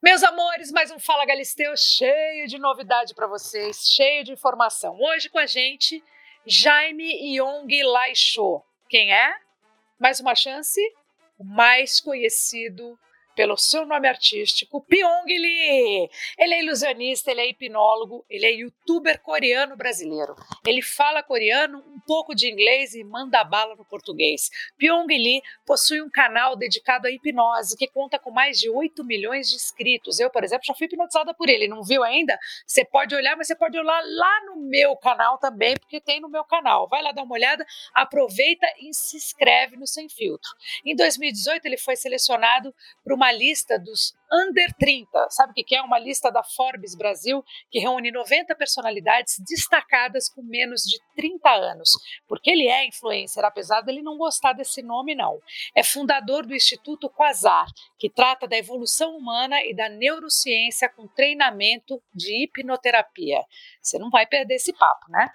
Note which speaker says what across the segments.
Speaker 1: Meus amores, mais um Fala Galisteu cheio de novidade para vocês, cheio de informação. Hoje com a gente, Jaime Yong Laixo. Quem é? Mais uma chance? O mais conhecido pelo seu nome artístico, Pyong Lee. Ele é ilusionista, ele é hipnólogo, ele é youtuber coreano brasileiro. Ele fala coreano, um pouco de inglês e manda bala no português. Pyong Lee possui um canal dedicado à hipnose que conta com mais de 8 milhões de inscritos. Eu, por exemplo, já fui hipnotizada por ele. Não viu ainda? Você pode olhar, mas você pode olhar lá no meu canal também, porque tem no meu canal. Vai lá dar uma olhada, aproveita e se inscreve no Sem Filtro. Em 2018, ele foi selecionado para uma uma lista dos Under 30. Sabe o que é? Uma lista da Forbes Brasil que reúne 90 personalidades destacadas com menos de 30 anos. Porque ele é influencer, apesar dele não gostar desse nome, não. É fundador do Instituto Quasar, que trata da evolução humana e da neurociência com treinamento de hipnoterapia. Você não vai perder esse papo, né?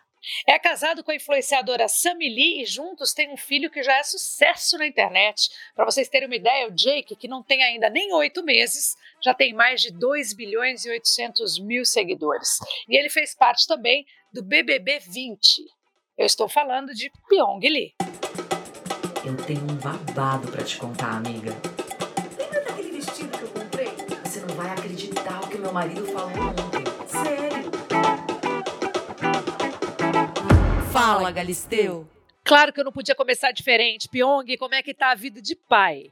Speaker 1: É casado com a influenciadora Sammy Lee e juntos têm um filho que já é sucesso na internet. Para vocês terem uma ideia, o Jake, que não tem ainda nem oito meses, já tem mais de 2 bilhões e 800 mil seguidores. E ele fez parte também do BBB 20. Eu estou falando de Pyong Lee.
Speaker 2: Eu tenho um babado para te contar, amiga.
Speaker 3: Lembra daquele vestido que eu comprei?
Speaker 2: Você não vai acreditar o que meu marido falou Fala, Galisteu.
Speaker 1: Claro que eu não podia começar diferente. Pyong, como é que tá a vida de pai?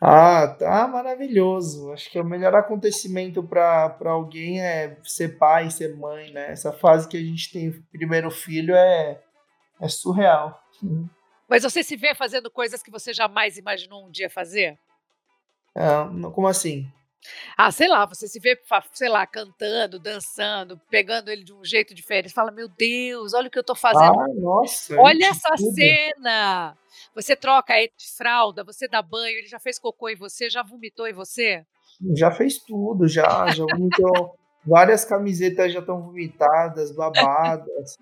Speaker 4: Ah, tá maravilhoso. Acho que o melhor acontecimento para alguém é ser pai, ser mãe, né? Essa fase que a gente tem primeiro filho é, é surreal.
Speaker 1: Mas você se vê fazendo coisas que você jamais imaginou um dia fazer?
Speaker 4: É, como assim?
Speaker 1: Ah, sei lá, você se vê, sei lá, cantando, dançando, pegando ele de um jeito diferente. Fala, meu Deus, olha o que eu tô fazendo.
Speaker 4: Ah, nossa.
Speaker 1: olha essa
Speaker 4: tudo.
Speaker 1: cena. Você troca ele de fralda, você dá banho, ele já fez cocô em você, já vomitou em você?
Speaker 4: Já fez tudo, já. Já vomitou. Várias camisetas já estão vomitadas, babadas.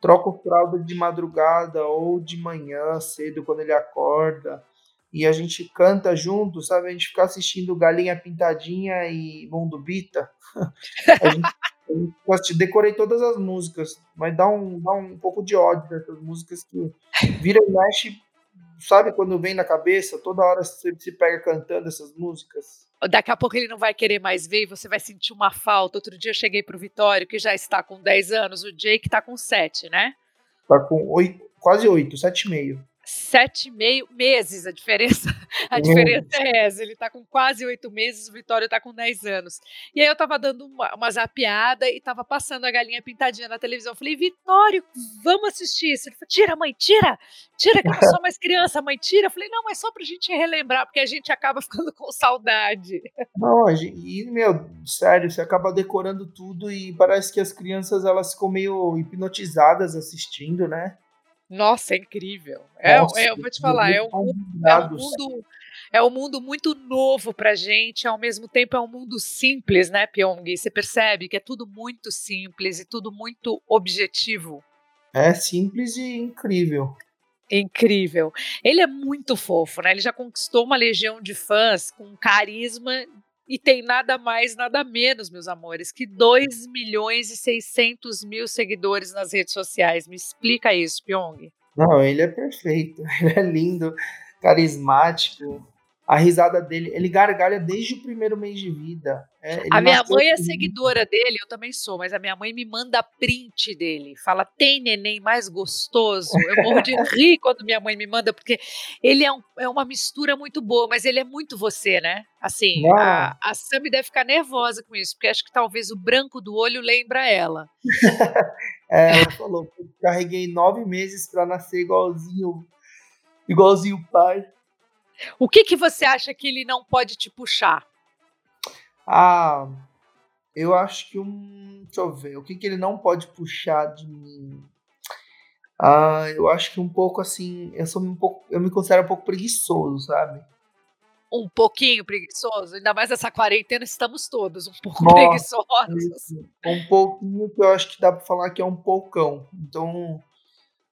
Speaker 4: Troco fralda de madrugada ou de manhã, cedo, quando ele acorda e a gente canta junto, sabe? A gente fica assistindo Galinha Pintadinha e Mundo Bita. a gente, gente decorei todas as músicas, mas dá um, dá um pouco de ódio dessas músicas que vira e mexe, sabe? Quando vem na cabeça, toda hora você se pega cantando essas músicas.
Speaker 1: Daqui a pouco ele não vai querer mais ver e você vai sentir uma falta. Outro dia eu cheguei pro Vitório, que já está com 10 anos, o Jake tá com 7, né?
Speaker 4: Tá com 8, quase 8, 7,5
Speaker 1: sete e meio meses a diferença. A diferença é essa. Ele está com quase oito meses, o Vitório está com dez anos. E aí eu estava dando uma, uma zapiada e estava passando a galinha pintadinha na televisão. Eu falei, Vitório, vamos assistir isso. Ele falou, tira, mãe, tira, tira, que eu não sou mais criança, mãe, tira. Eu falei, não, mas só pra gente relembrar, porque a gente acaba ficando com saudade.
Speaker 4: Não, e, meu, sério, você acaba decorando tudo e parece que as crianças elas ficam meio hipnotizadas assistindo, né?
Speaker 1: Nossa, é incrível. É,
Speaker 4: Nossa,
Speaker 1: é, eu vou te falar, é um, é um mundo, é um mundo muito novo pra gente, ao mesmo tempo é um mundo simples, né, Pyong? Você percebe que é tudo muito simples e tudo muito objetivo.
Speaker 4: É simples e incrível.
Speaker 1: Incrível. Ele é muito fofo, né? Ele já conquistou uma legião de fãs com carisma e tem nada mais, nada menos, meus amores, que 2 milhões e 600 mil seguidores nas redes sociais. Me explica isso, Pyong.
Speaker 4: Não, ele é perfeito. Ele é lindo, carismático. A risada dele, ele gargalha desde o primeiro mês de vida. É,
Speaker 1: a minha mãe é seguidora dele, eu também sou, mas a minha mãe me manda print dele. Fala, tem neném mais gostoso. Eu morro de rir quando minha mãe me manda, porque ele é, um, é uma mistura muito boa, mas ele é muito você, né? Assim, a, a Sammy deve ficar nervosa com isso, porque acho que talvez o branco do olho lembra ela.
Speaker 4: é, ela falou, carreguei nove meses para nascer igualzinho, igualzinho o pai.
Speaker 1: O que, que você acha que ele não pode te puxar?
Speaker 4: Ah, eu acho que um. Deixa eu ver. O que, que ele não pode puxar de mim? Ah, eu acho que um pouco assim. Eu sou um pouco. Eu me considero um pouco preguiçoso, sabe?
Speaker 1: Um pouquinho preguiçoso? Ainda mais nessa quarentena, estamos todos um pouco Nossa, preguiçosos.
Speaker 4: Um pouquinho que eu acho que dá pra falar que é um poucão. Então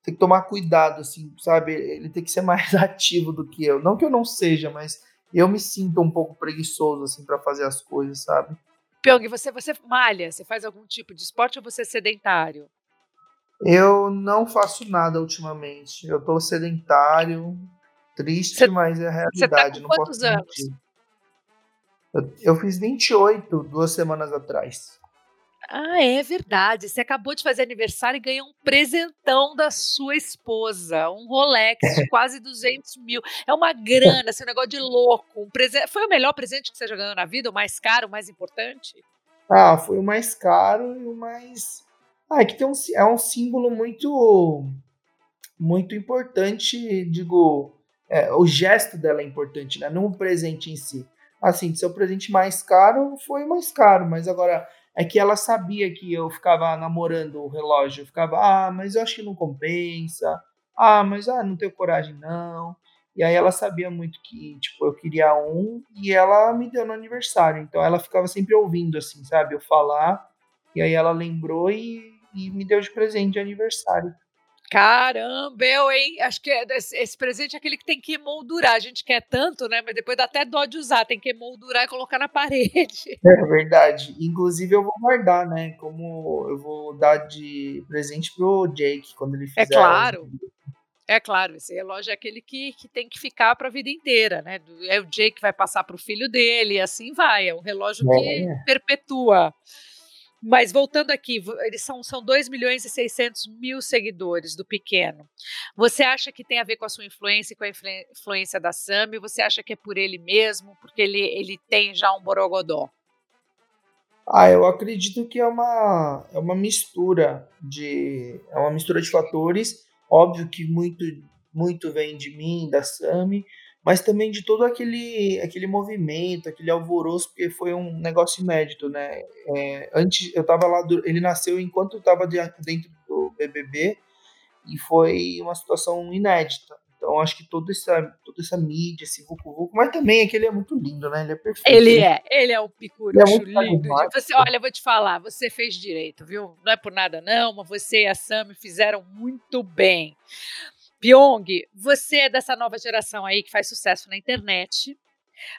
Speaker 4: tem que tomar cuidado, assim, sabe? Ele tem que ser mais ativo do que eu. Não que eu não seja, mas eu me sinto um pouco preguiçoso, assim, para fazer as coisas, sabe?
Speaker 1: Pyong, você, você malha? Você faz algum tipo de esporte ou você é sedentário?
Speaker 4: Eu não faço nada ultimamente. Eu tô sedentário, triste, mas é a realidade. Você tá com
Speaker 1: quantos anos?
Speaker 4: Eu, eu fiz 28 duas semanas atrás.
Speaker 1: Ah, é verdade. Você acabou de fazer aniversário e ganhou um presentão da sua esposa. Um Rolex de quase 200 mil. É uma grana, esse negócio de louco. Um presente... Foi o melhor presente que você já ganhou na vida? O mais caro, o mais importante?
Speaker 4: Ah, foi o mais caro e o mais. Ah, é que tem um, é um símbolo muito. Muito importante, digo. É, o gesto dela é importante, né? Não o presente em si. Assim, seu presente mais caro foi mais caro, mas agora é que ela sabia que eu ficava namorando o relógio. Eu ficava, ah, mas eu acho que não compensa. Ah, mas ah, não tenho coragem não. E aí ela sabia muito que, tipo, eu queria um e ela me deu no aniversário. Então ela ficava sempre ouvindo, assim, sabe? Eu falar. E aí ela lembrou e, e me deu de presente de aniversário.
Speaker 1: Caramba, eu, hein? Acho que é esse presente é aquele que tem que emoldurar. A gente quer tanto, né? Mas depois dá até dó de usar. Tem que emoldurar e colocar na parede.
Speaker 4: É verdade. Inclusive, eu vou guardar, né? Como eu vou dar de presente pro Jake quando ele é
Speaker 1: fizer. É claro. É claro, esse relógio é aquele que, que tem que ficar para a vida inteira, né? É o Jake que vai passar para o filho dele, e assim vai. É um relógio é. que perpetua. Mas voltando aqui, eles são, são 2 milhões e 600 mil seguidores do pequeno. Você acha que tem a ver com a sua influência e com a influência da Sami? Você acha que é por ele mesmo, porque ele, ele tem já um borogodó?
Speaker 4: Ah, eu acredito que é uma, é uma mistura de é uma mistura de fatores. Óbvio que muito muito vem de mim, da Sami, mas também de todo aquele, aquele movimento, aquele alvoroço, porque foi um negócio inédito, né? É, antes, eu tava lá, ele nasceu enquanto eu tava dentro do BBB, e foi uma situação inédita. Então, acho que toda essa, toda essa mídia, esse vucu-vucu, mas também é que ele é muito lindo, né? Ele é perfeito.
Speaker 1: Ele né? é, ele é um picurucho é lindo. Você, olha, eu vou te falar, você fez direito, viu? Não é por nada não, mas você e a Sam fizeram muito bem. Pyong, você é dessa nova geração aí que faz sucesso na internet.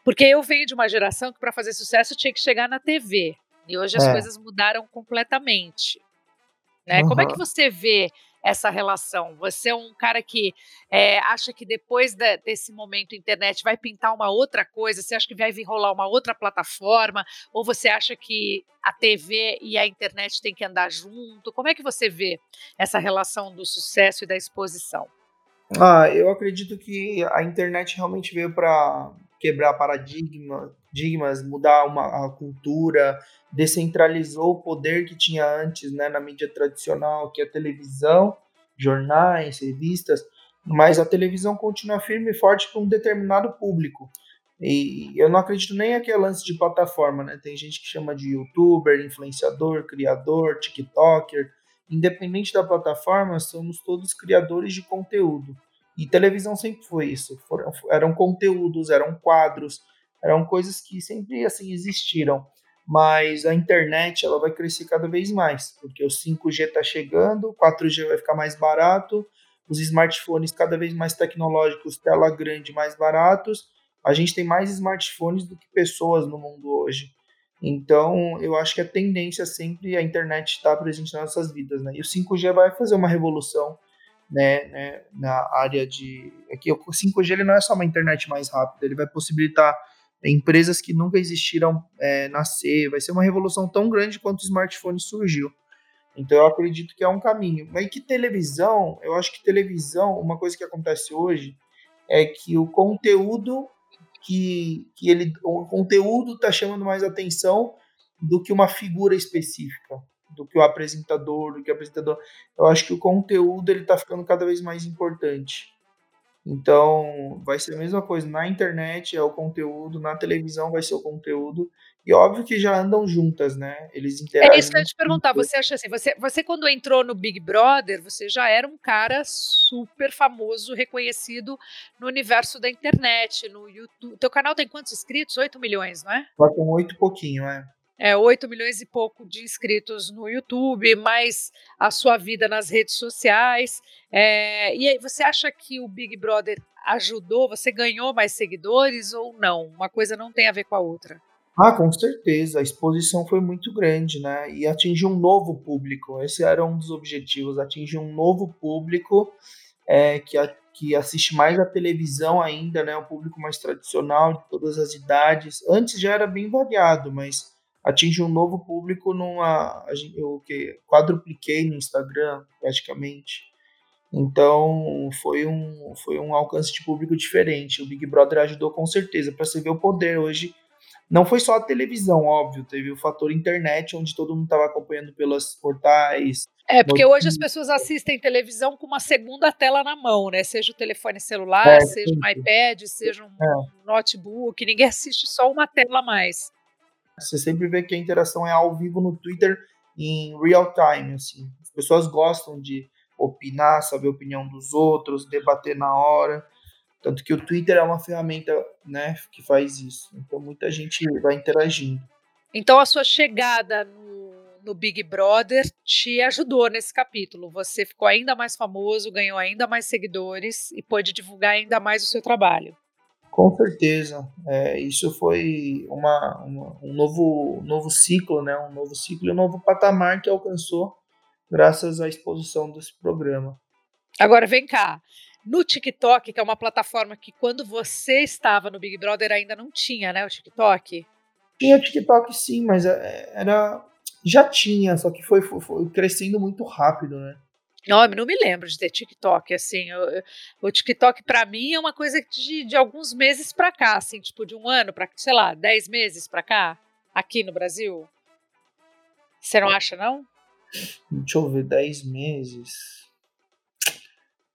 Speaker 1: Porque eu venho de uma geração que para fazer sucesso tinha que chegar na TV. E hoje as é. coisas mudaram completamente. Né? Uhum. Como é que você vê essa relação? Você é um cara que é, acha que depois da, desse momento internet vai pintar uma outra coisa? Você acha que vai vir rolar uma outra plataforma? Ou você acha que a TV e a internet têm que andar junto? Como é que você vê essa relação do sucesso e da exposição?
Speaker 4: Ah, eu acredito que a internet realmente veio para quebrar paradigma, paradigmas, mudar uma, a cultura, descentralizou o poder que tinha antes né, na mídia tradicional, que é a televisão, jornais, revistas, mas a televisão continua firme e forte para um determinado público. E eu não acredito nem aquele lance de plataforma, né? Tem gente que chama de youtuber, influenciador, criador, tiktoker, independente da plataforma, somos todos criadores de conteúdo. E televisão sempre foi isso. Foram, eram conteúdos, eram quadros, eram coisas que sempre assim existiram. Mas a internet ela vai crescer cada vez mais, porque o 5G está chegando, o 4G vai ficar mais barato, os smartphones cada vez mais tecnológicos, tela grande, mais baratos. A gente tem mais smartphones do que pessoas no mundo hoje. Então, eu acho que a tendência sempre a internet está presente nas nossas vidas, né? E o 5G vai fazer uma revolução, né, né na área de... Aqui, o 5G ele não é só uma internet mais rápida, ele vai possibilitar empresas que nunca existiram é, nascer, vai ser uma revolução tão grande quanto o smartphone surgiu. Então, eu acredito que é um caminho. Mas que televisão, eu acho que televisão, uma coisa que acontece hoje é que o conteúdo que, que ele, o conteúdo está chamando mais atenção do que uma figura específica, do que o apresentador, do que o apresentador. Eu acho que o conteúdo ele está ficando cada vez mais importante. Então, vai ser a mesma coisa. Na internet é o conteúdo, na televisão vai ser o conteúdo. E óbvio que já andam juntas, né? Eles interagem.
Speaker 1: É isso que eu ia te perguntar. Você acha assim, você, você quando entrou no Big Brother, você já era um cara super famoso, reconhecido no universo da internet, no YouTube. Teu canal tem quantos inscritos? 8 milhões, não é?
Speaker 4: Tá com 8 pouquinho, é.
Speaker 1: é, 8 milhões e pouco de inscritos no YouTube, mais a sua vida nas redes sociais. É, e aí, você acha que o Big Brother ajudou? Você ganhou mais seguidores ou não? Uma coisa não tem a ver com a outra.
Speaker 4: Ah, com certeza. A exposição foi muito grande, né? E atingiu um novo público. Esse era um dos objetivos: atingir um novo público é, que, a, que assiste mais a televisão ainda, né? Um público mais tradicional, de todas as idades. Antes já era bem variado, mas atinge um novo público numa. Eu que quadrupliquei no Instagram, praticamente. Então foi um, foi um alcance de público diferente. O Big Brother ajudou com certeza para você ver o poder hoje não foi só a televisão, óbvio, teve o fator internet, onde todo mundo estava acompanhando pelos portais.
Speaker 1: É, porque hoje as pessoas assistem televisão com uma segunda tela na mão, né? Seja o telefone celular, é, seja sim. um iPad, seja um é. notebook, ninguém assiste só uma tela a mais.
Speaker 4: Você sempre vê que a interação é ao vivo no Twitter em real time, assim. As pessoas gostam de opinar, saber a opinião dos outros, debater na hora. Tanto que o Twitter é uma ferramenta né, que faz isso. Então muita gente vai interagindo.
Speaker 1: Então a sua chegada no, no Big Brother te ajudou nesse capítulo. Você ficou ainda mais famoso, ganhou ainda mais seguidores e pôde divulgar ainda mais o seu trabalho.
Speaker 4: Com certeza. É, isso foi uma, uma, um novo, novo ciclo, né? um novo ciclo e um novo patamar que alcançou graças à exposição desse programa.
Speaker 1: Agora vem cá no TikTok, que é uma plataforma que quando você estava no Big Brother ainda não tinha, né, o TikTok?
Speaker 4: Tinha TikTok sim, mas é, era já tinha, só que foi, foi, foi crescendo muito rápido, né?
Speaker 1: Não, eu não me lembro de ter TikTok, assim, eu, o TikTok para mim é uma coisa de, de alguns meses para cá, assim, tipo de um ano para, sei lá, dez meses para cá, aqui no Brasil. Você não acha, não?
Speaker 4: Deixa eu ver, dez meses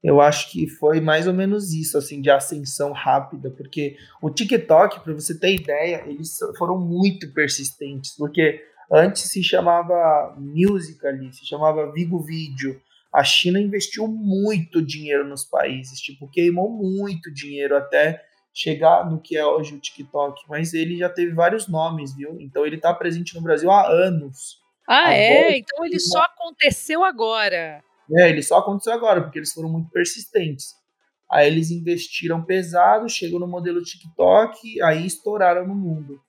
Speaker 4: eu acho que foi mais ou menos isso, assim, de ascensão rápida, porque o TikTok, para você ter ideia, eles foram muito persistentes, porque antes se chamava Musical.ly, se chamava Vigo Video. A China investiu muito dinheiro nos países, tipo, queimou muito dinheiro até chegar no que é hoje o TikTok, mas ele já teve vários nomes, viu? Então ele está presente no Brasil há anos.
Speaker 1: Ah, agora, é? Então ele só aconteceu agora.
Speaker 4: É, ele só aconteceu agora, porque eles foram muito persistentes. Aí eles investiram pesado, chegou no modelo TikTok, aí estouraram no mundo.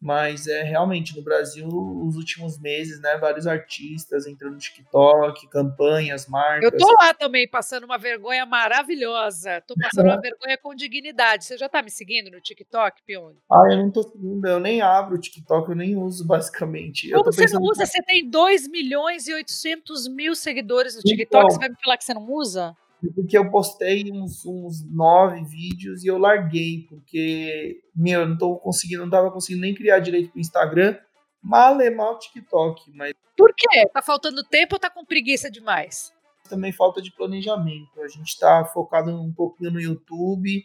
Speaker 4: Mas é realmente no Brasil, os últimos meses, né? Vários artistas entrando no TikTok, campanhas, marcas.
Speaker 1: Eu tô lá também passando uma vergonha maravilhosa. Tô passando uma vergonha com dignidade. Você já tá me seguindo no TikTok, Pione?
Speaker 4: Ah, eu não tô seguindo, eu nem abro o TikTok, eu nem uso, basicamente.
Speaker 1: Como você não usa? Você tem 2 milhões e 800 mil seguidores no TikTok, então, você vai me falar que você não usa?
Speaker 4: Porque eu postei uns, uns nove vídeos e eu larguei, porque, meu, eu não tô conseguindo, não tava conseguindo nem criar direito pro Instagram, mal é mal TikTok, mas...
Speaker 1: Por quê? Tá faltando tempo ou tá com preguiça demais?
Speaker 4: Também falta de planejamento, a gente tá focado um pouquinho no YouTube,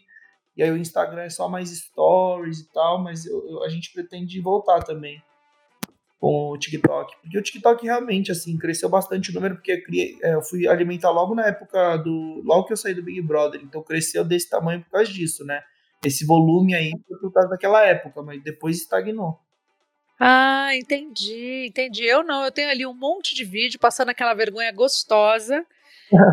Speaker 4: e aí o Instagram é só mais stories e tal, mas eu, eu, a gente pretende voltar também com o TikTok. Porque o TikTok realmente, assim, cresceu bastante o número, porque eu, criei, é, eu fui alimentar logo na época do. Logo que eu saí do Big Brother. Então cresceu desse tamanho por causa disso, né? Esse volume aí por causa daquela época, mas depois estagnou.
Speaker 1: Ah, entendi, entendi. Eu não, eu tenho ali um monte de vídeo passando aquela vergonha gostosa.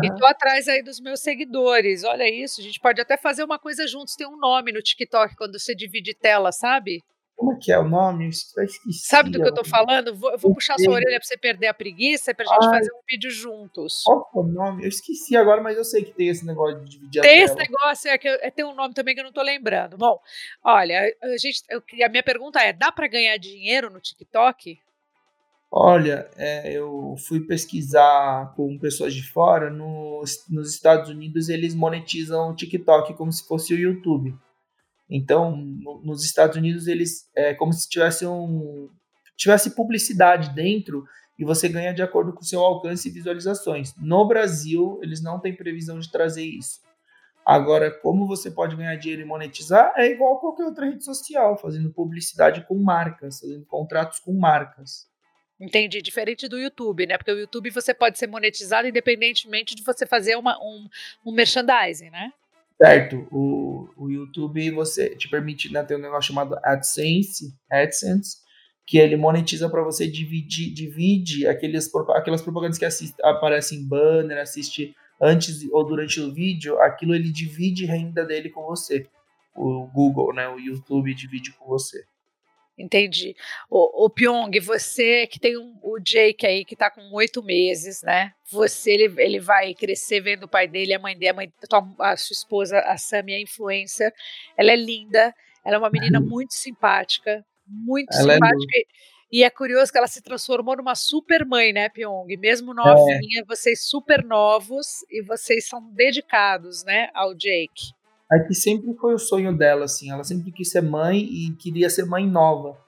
Speaker 1: e tô atrás aí dos meus seguidores. Olha isso, a gente pode até fazer uma coisa juntos. Tem um nome no TikTok quando você divide tela, sabe?
Speaker 4: Como é que é o nome? Eu esqueci.
Speaker 1: Sabe do que eu tô falando? Vou, eu vou puxar sua orelha pra você perder a preguiça pra gente fazer um vídeo juntos.
Speaker 4: Qual é o nome? Eu esqueci agora, mas eu sei que tem esse negócio de dividir
Speaker 1: tem a esse negócio, é que é, tem um nome também que eu não tô lembrando. Bom, olha, a, gente, eu, a minha pergunta é: dá para ganhar dinheiro no TikTok?
Speaker 4: Olha, é, eu fui pesquisar com pessoas de fora. Nos, nos Estados Unidos, eles monetizam o TikTok como se fosse o YouTube. Então, no, nos Estados Unidos, eles é como se tivesse um tivesse publicidade dentro e você ganha de acordo com o seu alcance e visualizações. No Brasil, eles não têm previsão de trazer isso. Agora, como você pode ganhar dinheiro e monetizar, é igual a qualquer outra rede social, fazendo publicidade com marcas, fazendo contratos com marcas.
Speaker 1: Entendi, diferente do YouTube, né? Porque o YouTube você pode ser monetizado independentemente de você fazer uma, um, um merchandising, né?
Speaker 4: Certo, o, o YouTube você te permite né, ter um negócio chamado AdSense, AdSense, que ele monetiza para você dividir, divide aqueles, aquelas propagandas que assiste, aparecem em banner, assiste antes ou durante o vídeo, aquilo ele divide renda dele com você. O Google, né, o YouTube divide com você.
Speaker 1: Entendi. O, o Pyong, você que tem um, o Jake aí que está com oito meses, né? Você ele, ele vai crescer vendo o pai dele, a mãe dele, a, mãe, a sua esposa, a Sammy, a influência. Ela é linda, ela é uma menina muito simpática, muito ela é simpática. É e é curioso que ela se transformou numa super mãe, né, Pyong? Mesmo novinha, é. vocês super novos e vocês são dedicados, né, ao Jake.
Speaker 4: É que sempre foi o sonho dela, assim. Ela sempre quis ser mãe e queria ser mãe nova.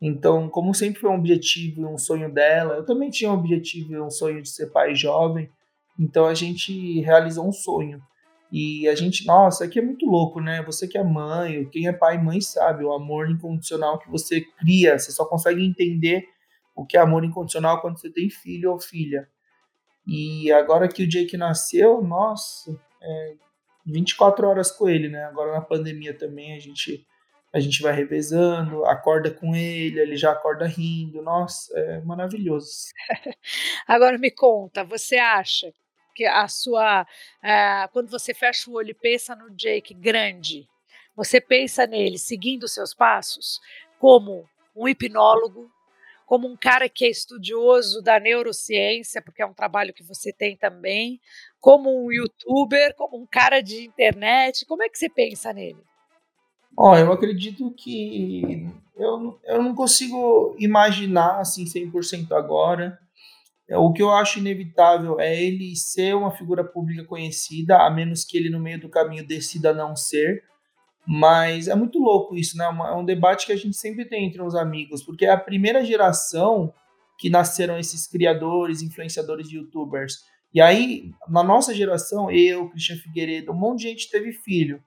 Speaker 4: Então, como sempre foi um objetivo e um sonho dela, eu também tinha um objetivo e um sonho de ser pai jovem. Então a gente realizou um sonho. E a gente, nossa, aqui é muito louco, né? Você que é mãe, quem é pai e mãe sabe, o amor incondicional que você cria, você só consegue entender o que é amor incondicional quando você tem filho ou filha. E agora que o Jake nasceu, nossa, é 24 horas com ele, né? Agora na pandemia também a gente a gente vai revezando, acorda com ele, ele já acorda rindo. Nossa, é maravilhoso.
Speaker 1: Agora me conta, você acha que a sua. Uh, quando você fecha o olho e pensa no Jake grande, você pensa nele seguindo seus passos como um hipnólogo, como um cara que é estudioso da neurociência, porque é um trabalho que você tem também, como um youtuber, como um cara de internet. Como é que você pensa nele?
Speaker 4: Ó, oh, eu acredito que eu, eu não consigo imaginar assim 100% agora. É, o que eu acho inevitável é ele ser uma figura pública conhecida, a menos que ele no meio do caminho decida não ser. Mas é muito louco isso, né? É um debate que a gente sempre tem entre os amigos, porque é a primeira geração que nasceram esses criadores, influenciadores de youtubers. E aí, na nossa geração, eu, Christian Figueiredo, um monte de gente teve filho.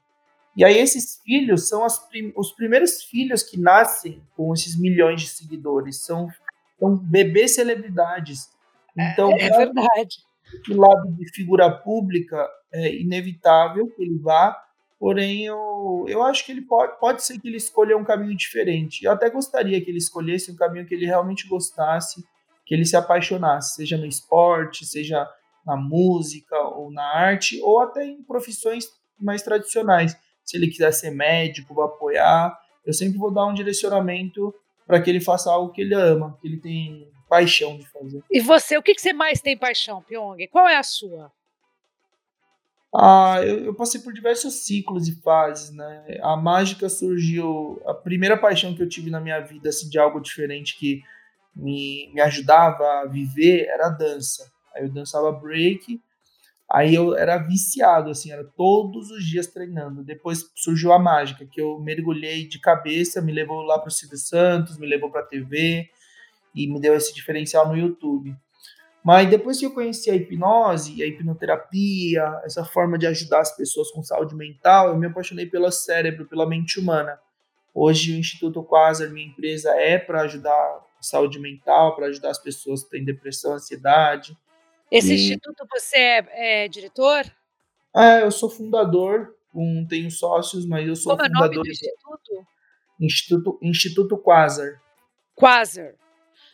Speaker 4: E aí, esses filhos são prim os primeiros filhos que nascem com esses milhões de seguidores. São, são bebês celebridades. Então,
Speaker 1: é, é verdade.
Speaker 4: Do lado de figura pública, é inevitável que ele vá, porém eu, eu acho que ele pode, pode ser que ele escolha um caminho diferente. Eu até gostaria que ele escolhesse um caminho que ele realmente gostasse, que ele se apaixonasse, seja no esporte, seja na música ou na arte, ou até em profissões mais tradicionais. Se ele quiser ser médico, vou apoiar. Eu sempre vou dar um direcionamento para que ele faça algo que ele ama, que ele tem paixão de fazer.
Speaker 1: E você, o que, que você mais tem paixão, Pyong? Qual é a sua?
Speaker 4: Ah, eu, eu, passei por diversos ciclos e fases, né? A mágica surgiu, a primeira paixão que eu tive na minha vida, assim, de algo diferente que me, me ajudava a viver era a dança. Aí eu dançava break, aí eu era viciado, assim, era todos os dias treinando. Depois surgiu a mágica, que eu mergulhei de cabeça, me levou lá para o Silvio Santos, me levou para a TV, e me deu esse diferencial no YouTube. Mas depois que eu conheci a hipnose, a hipnoterapia, essa forma de ajudar as pessoas com saúde mental, eu me apaixonei pelo cérebro, pela mente humana. Hoje o Instituto Quasar, minha empresa, é para ajudar a saúde mental, para ajudar as pessoas que têm depressão, ansiedade.
Speaker 1: Esse e... instituto você é, é, diretor?
Speaker 4: É, eu sou fundador, um, tenho sócios, mas eu sou
Speaker 1: Como
Speaker 4: fundador.
Speaker 1: Como é o nome do instituto?
Speaker 4: Instituto, instituto Quasar.
Speaker 1: Quasar.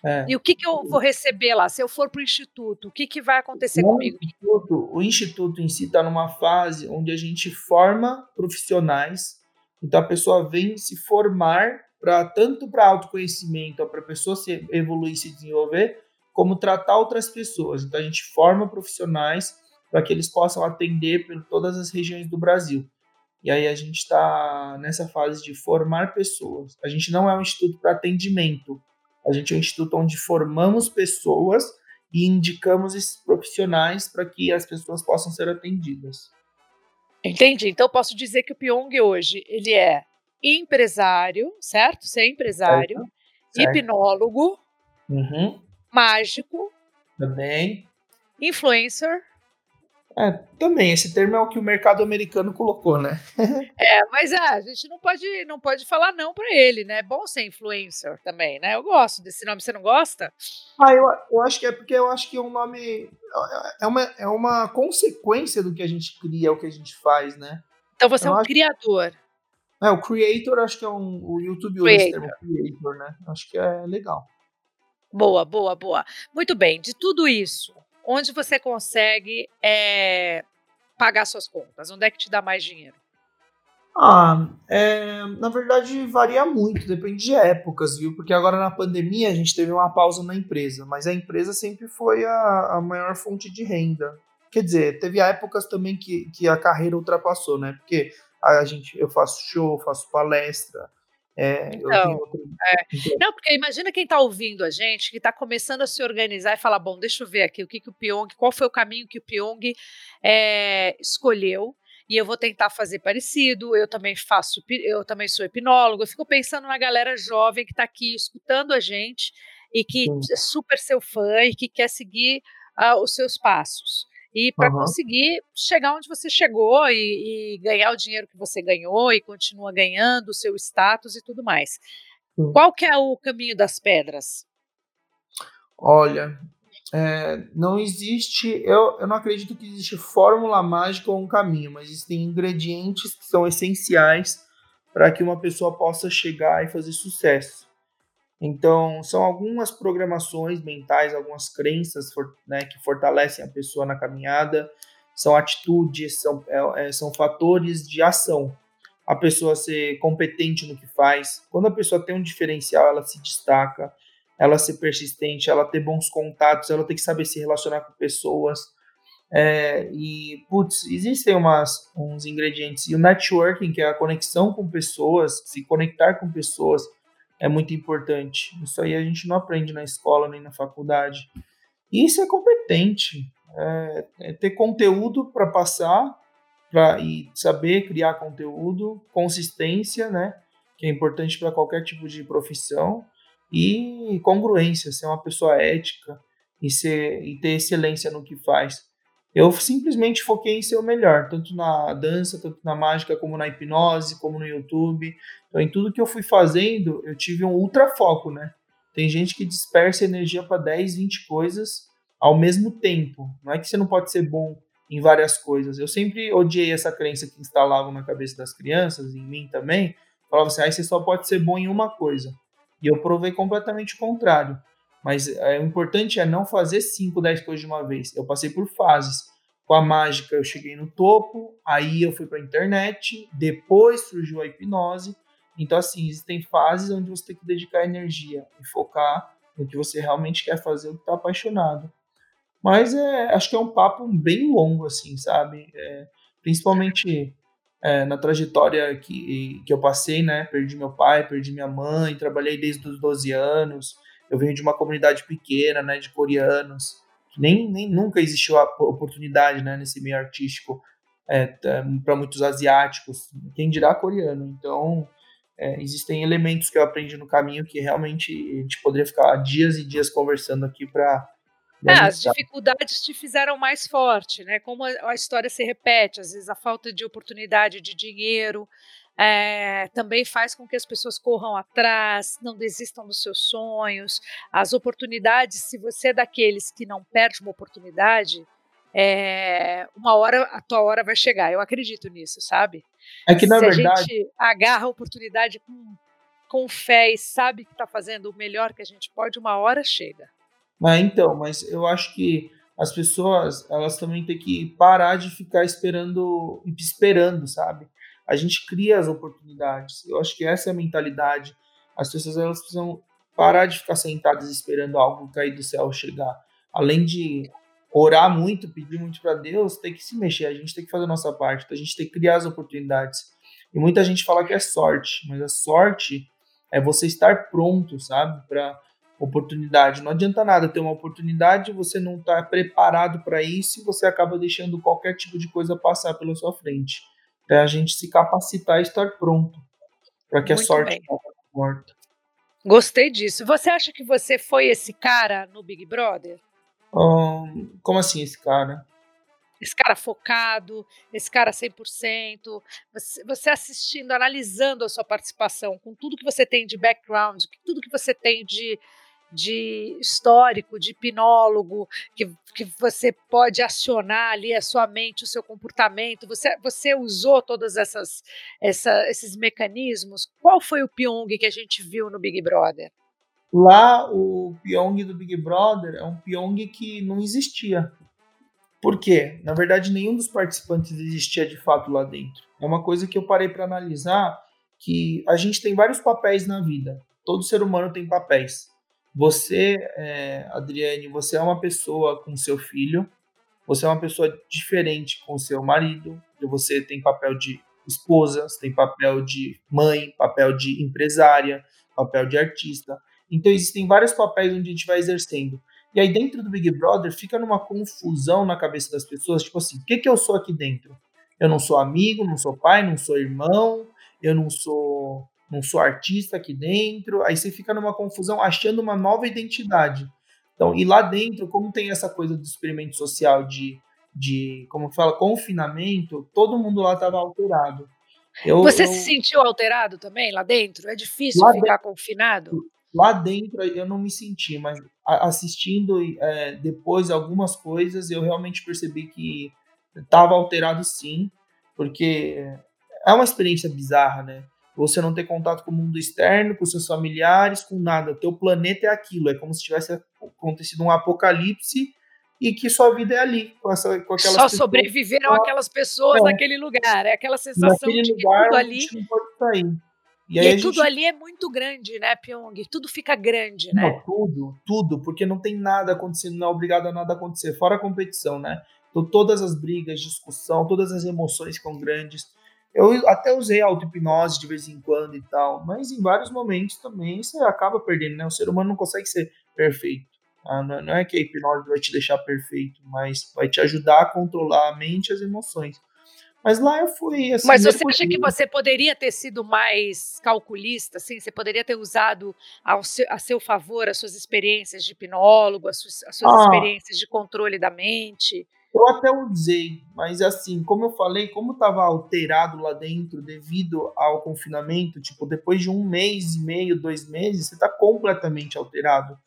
Speaker 1: É. E o que, que eu vou receber lá? Se eu for para o instituto, o que, que vai acontecer
Speaker 4: no
Speaker 1: comigo?
Speaker 4: Instituto, o instituto em si está numa fase onde a gente forma profissionais. Então a pessoa vem se formar para tanto para autoconhecimento, para a pessoa se evoluir, se desenvolver, como tratar outras pessoas. Então a gente forma profissionais para que eles possam atender por todas as regiões do Brasil. E aí a gente está nessa fase de formar pessoas. A gente não é um instituto para atendimento, a gente é um instituto onde formamos pessoas e indicamos esses profissionais para que as pessoas possam ser atendidas.
Speaker 1: Entendi. Então posso dizer que o Pyong hoje ele é empresário, certo? Você é empresário, certo. Hipnólogo,
Speaker 4: uhum.
Speaker 1: mágico,
Speaker 4: também,
Speaker 1: influencer,
Speaker 4: é, também, esse termo é o que o mercado americano colocou, né?
Speaker 1: é, mas é, a gente não pode, não pode falar não para ele, né? É bom ser influencer também, né? Eu gosto desse nome, você não gosta?
Speaker 4: Ah, eu, eu acho que é porque eu acho que é um nome. É uma, é uma consequência do que a gente cria, o que a gente faz, né?
Speaker 1: Então você eu é um criador.
Speaker 4: É, o creator acho que é um. O YouTube usa esse termo creator, né? Acho que é legal.
Speaker 1: Boa, boa, boa. Muito bem, de tudo isso, onde você consegue é, pagar suas contas? Onde é que te dá mais dinheiro?
Speaker 4: Ah, é, na verdade varia muito, depende de épocas, viu? Porque agora na pandemia a gente teve uma pausa na empresa, mas a empresa sempre foi a, a maior fonte de renda. Quer dizer, teve épocas também que, que a carreira ultrapassou, né? Porque a gente, eu faço show, faço palestra, é,
Speaker 1: então, é. Não, porque imagina quem está ouvindo a gente, que está começando a se organizar e falar, bom, deixa eu ver aqui o que, que o Pyong, qual foi o caminho que o Pyong é, escolheu e eu vou tentar fazer parecido. Eu também faço, eu também sou hipnólogo. Eu fico pensando na galera jovem que está aqui escutando a gente e que Sim. é super seu fã e que quer seguir uh, os seus passos. E para uhum. conseguir chegar onde você chegou e, e, ganhar o dinheiro que você ganhou e continua ganhando o seu status e tudo mais. Sim. Qual que é o caminho das pedras?
Speaker 4: Olha, é, não existe, eu, eu não acredito que existe fórmula mágica ou um caminho, mas existem ingredientes que são essenciais para que uma pessoa possa chegar e fazer sucesso. Então, são algumas programações mentais, algumas crenças né, que fortalecem a pessoa na caminhada, são atitudes, são, é, é, são fatores de ação. A pessoa ser competente no que faz. Quando a pessoa tem um diferencial, ela se destaca ela ser persistente, ela ter bons contatos, ela tem que saber se relacionar com pessoas. É, e, putz, existem umas, uns ingredientes. E o networking, que é a conexão com pessoas, se conectar com pessoas, é muito importante. Isso aí a gente não aprende na escola nem na faculdade. E isso é competente. É, é ter conteúdo para passar pra, e saber criar conteúdo, consistência, né? Que é importante para qualquer tipo de profissão e congruência, ser uma pessoa ética e, ser, e ter excelência no que faz. Eu simplesmente foquei em ser o melhor, tanto na dança, tanto na mágica, como na hipnose, como no YouTube. Então, em tudo que eu fui fazendo, eu tive um ultra foco, né? Tem gente que dispersa energia para 10, 20 coisas ao mesmo tempo. Não é que você não pode ser bom em várias coisas. Eu sempre odiei essa crença que instalavam na cabeça das crianças, em mim também. Falava assim, ah, você só pode ser bom em uma coisa. E eu provei completamente o contrário. Mas é, o importante é não fazer 5, 10 coisas de uma vez. Eu passei por fases. Com a mágica eu cheguei no topo, aí eu fui para a internet, depois surgiu a hipnose. Então, assim, existem fases onde você tem que dedicar energia e focar no que você realmente quer fazer, o que está apaixonado. Mas é, acho que é um papo bem longo, assim, sabe? É, principalmente é, na trajetória que, que eu passei, né? Perdi meu pai, perdi minha mãe, trabalhei desde os 12 anos. Eu venho de uma comunidade pequena, né? De coreanos. Nem, nem nunca existiu a oportunidade, né? Nesse meio artístico é, para muitos asiáticos. Quem dirá coreano? Então, é, existem elementos que eu aprendi no caminho que realmente a gente poderia ficar dias e dias conversando aqui para
Speaker 1: é, as dificuldades te fizeram mais forte, né? Como a, a, história se repete, às vezes a falta de oportunidade de dinheiro é, também faz com que as pessoas corram atrás, não desistam dos seus sonhos. As oportunidades, se você é daqueles que não perde uma oportunidade, é, uma hora a tua hora vai chegar. Eu acredito nisso, sabe?
Speaker 4: É que na
Speaker 1: se
Speaker 4: verdade
Speaker 1: a gente agarra a oportunidade com, com fé e sabe que está fazendo o melhor que a gente pode, uma hora chega.
Speaker 4: Mas então, mas eu acho que as pessoas, elas também têm que parar de ficar esperando, esperando, sabe? A gente cria as oportunidades. Eu acho que essa é a mentalidade. As pessoas elas precisam parar de ficar sentadas esperando algo cair do céu chegar. Além de orar muito, pedir muito para Deus, tem que se mexer. A gente tem que fazer a nossa parte. A gente tem que criar as oportunidades. E muita gente fala que é sorte, mas a sorte é você estar pronto, sabe? Para oportunidade. Não adianta nada ter uma oportunidade, você não está preparado para isso e você acaba deixando qualquer tipo de coisa passar pela sua frente. É a gente se capacitar e estar pronto para que Muito a sorte não morta.
Speaker 1: Gostei disso. Você acha que você foi esse cara no Big Brother?
Speaker 4: Um, como assim esse cara?
Speaker 1: Esse cara focado, esse cara 100%, você, você assistindo, analisando a sua participação, com tudo que você tem de background, tudo que você tem de, de histórico, de hipnólogo, que, que você pode acionar ali a sua mente, o seu comportamento. Você, você usou todos essas, essa, esses mecanismos? Qual foi o Pyong que a gente viu no Big Brother?
Speaker 4: Lá, o Pyong do Big Brother é um Pyong que não existia. Por quê? Na verdade, nenhum dos participantes existia de fato lá dentro. É uma coisa que eu parei para analisar que a gente tem vários papéis na vida. Todo ser humano tem papéis. Você, é, Adriane, você é uma pessoa com seu filho, você é uma pessoa diferente com seu marido, você tem papel de esposa, você tem papel de mãe, papel de empresária, papel de artista. Então existem vários papéis onde a gente vai exercendo. E aí dentro do Big Brother fica numa confusão na cabeça das pessoas, tipo assim, o que, que eu sou aqui dentro? Eu não sou amigo, não sou pai, não sou irmão, eu não sou não sou artista aqui dentro. Aí você fica numa confusão achando uma nova identidade. Então, e lá dentro, como tem essa coisa do experimento social de, de como fala, confinamento, todo mundo lá estava alterado.
Speaker 1: Eu, Você eu, se sentiu alterado também lá dentro? É difícil ficar dentro, confinado?
Speaker 4: Lá dentro eu não me senti, mas assistindo é, depois algumas coisas, eu realmente percebi que estava alterado sim, porque é uma experiência bizarra, né? Você não ter contato com o mundo externo, com seus familiares, com nada. O teu planeta é aquilo, é como se tivesse acontecido um apocalipse e que sua vida é ali, com, essa, com aquelas
Speaker 1: Só pessoas. sobreviveram aquelas pessoas é. naquele lugar, é aquela sensação
Speaker 4: naquele
Speaker 1: de que
Speaker 4: lugar
Speaker 1: tudo ali...
Speaker 4: não pode sair.
Speaker 1: E, e tudo gente... ali é muito grande, né, Pyong? Tudo fica grande, né?
Speaker 4: Não, tudo, tudo, porque não tem nada acontecendo, não é obrigado a nada acontecer, fora a competição, né? Então todas as brigas, discussão, todas as emoções ficam grandes. Eu até usei auto-hipnose de vez em quando e tal, mas em vários momentos também você acaba perdendo, né? O ser humano não consegue ser perfeito. Ah, não é que a hipnose vai te deixar perfeito, mas vai te ajudar a controlar a mente e as emoções. Mas lá eu fui assim.
Speaker 1: Mas você acha que você poderia ter sido mais calculista, assim? Você poderia ter usado ao seu, a seu favor as suas experiências de hipnólogo, as suas, as suas ah, experiências de controle da mente?
Speaker 4: Eu até usei, mas assim, como eu falei, como estava alterado lá dentro devido ao confinamento, tipo, depois de um mês e meio, dois meses, você está completamente alterado.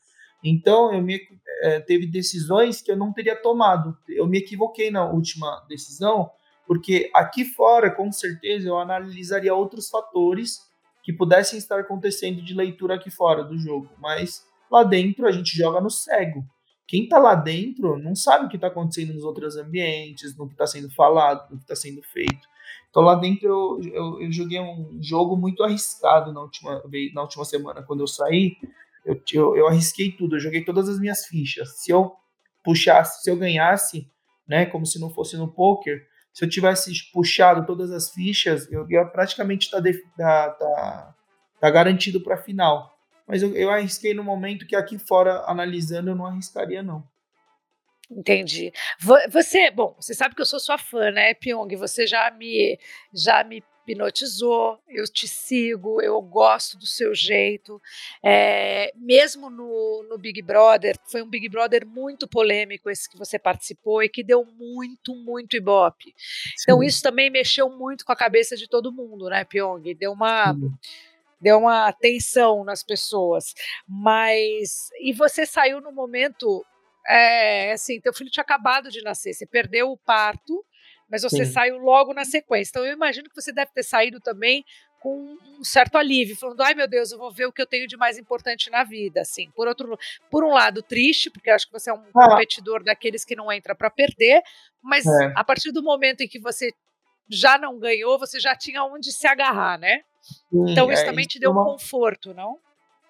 Speaker 4: Então, eu me, é, teve decisões que eu não teria tomado. Eu me equivoquei na última decisão, porque aqui fora, com certeza, eu analisaria outros fatores que pudessem estar acontecendo de leitura aqui fora do jogo. Mas lá dentro a gente joga no cego quem está lá dentro não sabe o que está acontecendo nos outros ambientes, no que está sendo falado, no que está sendo feito. Então lá dentro eu, eu, eu, joguei um jogo muito arriscado na última, na última semana. Quando eu saí, eu, eu, eu arrisquei tudo, eu joguei todas as minhas fichas. Se eu puxasse, se eu ganhasse, né, como se não fosse no poker, se eu tivesse puxado todas as fichas, eu ia praticamente estar tá, tá, tá, tá garantido para a final. Mas eu, eu arrisquei no momento que aqui fora, analisando, eu não arriscaria, não.
Speaker 1: Entendi. Você, bom, você sabe que eu sou sua fã, né, Pyong? Você já me, já me hipnotizou, eu te sigo, eu gosto do seu jeito. É, mesmo no, no Big Brother, foi um Big Brother muito polêmico esse que você participou e que deu muito, muito ibope. Então isso também mexeu muito com a cabeça de todo mundo, né, Pyong? Deu uma. Sim deu uma tensão nas pessoas. Mas. E você saiu no momento. É, assim, teu filho tinha acabado de nascer, você perdeu o parto, mas você Sim. saiu logo na sequência. Então eu imagino que você deve ter saído também com um certo alívio, falando, ai meu Deus, eu vou ver o que eu tenho de mais importante na vida, assim. Por outro, por um lado triste, porque acho que você é um ah. competidor daqueles que não entra para perder, mas é. a partir do momento em que você já não ganhou, você já tinha onde se agarrar, né? Sim, então isso é, também te deu uma... um conforto, não?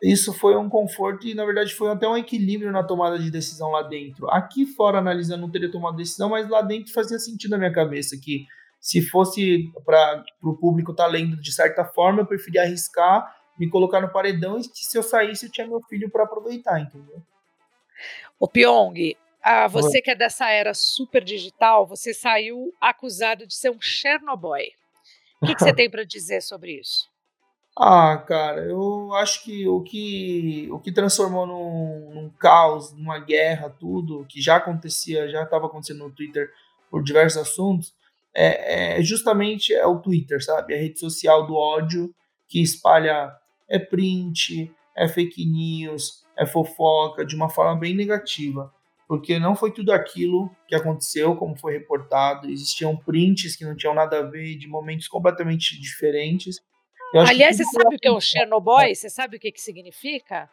Speaker 4: Isso foi um conforto e, na verdade, foi até um equilíbrio na tomada de decisão lá dentro. Aqui fora, analisando, não teria tomado decisão, mas lá dentro fazia sentido na minha cabeça que se fosse para o público estar tá lendo de certa forma, eu preferia arriscar, me colocar no paredão e se eu saísse, eu tinha meu filho para aproveitar, entendeu?
Speaker 1: O Pyong, ah, você que é dessa era super digital, você saiu acusado de ser um Chernobyl. O que, que você tem para dizer sobre isso?
Speaker 4: Ah, cara, eu acho que o que, o que transformou num, num caos, numa guerra, tudo, que já acontecia, já estava acontecendo no Twitter por diversos assuntos, é, é, justamente é o Twitter, sabe? A rede social do ódio que espalha é print, é fake news, é fofoca de uma forma bem negativa, porque não foi tudo aquilo que aconteceu, como foi reportado. Existiam prints que não tinham nada a ver, de momentos completamente diferentes.
Speaker 1: Aliás, você sabe o que é um Chernobyl? Você sabe o que, que significa?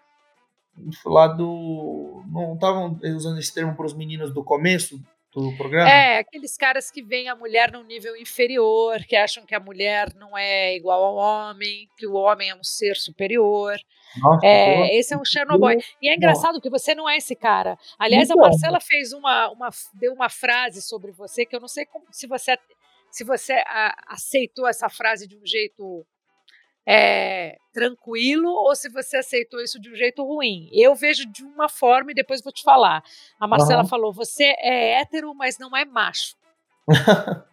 Speaker 4: Lá do. Não estavam usando esse termo para os meninos do começo do programa?
Speaker 1: É, aqueles caras que veem a mulher num nível inferior, que acham que a mulher não é igual ao homem, que o homem é um ser superior. Nossa, é, esse é um Chernobyl. E é engraçado que você não é esse cara. Aliás, então, a Marcela fez uma, uma, deu uma frase sobre você que eu não sei como, se você se você a, aceitou essa frase de um jeito é, tranquilo ou se você aceitou isso de um jeito ruim. Eu vejo de uma forma e depois vou te falar. A Marcela uhum. falou: você é hétero, mas não é macho.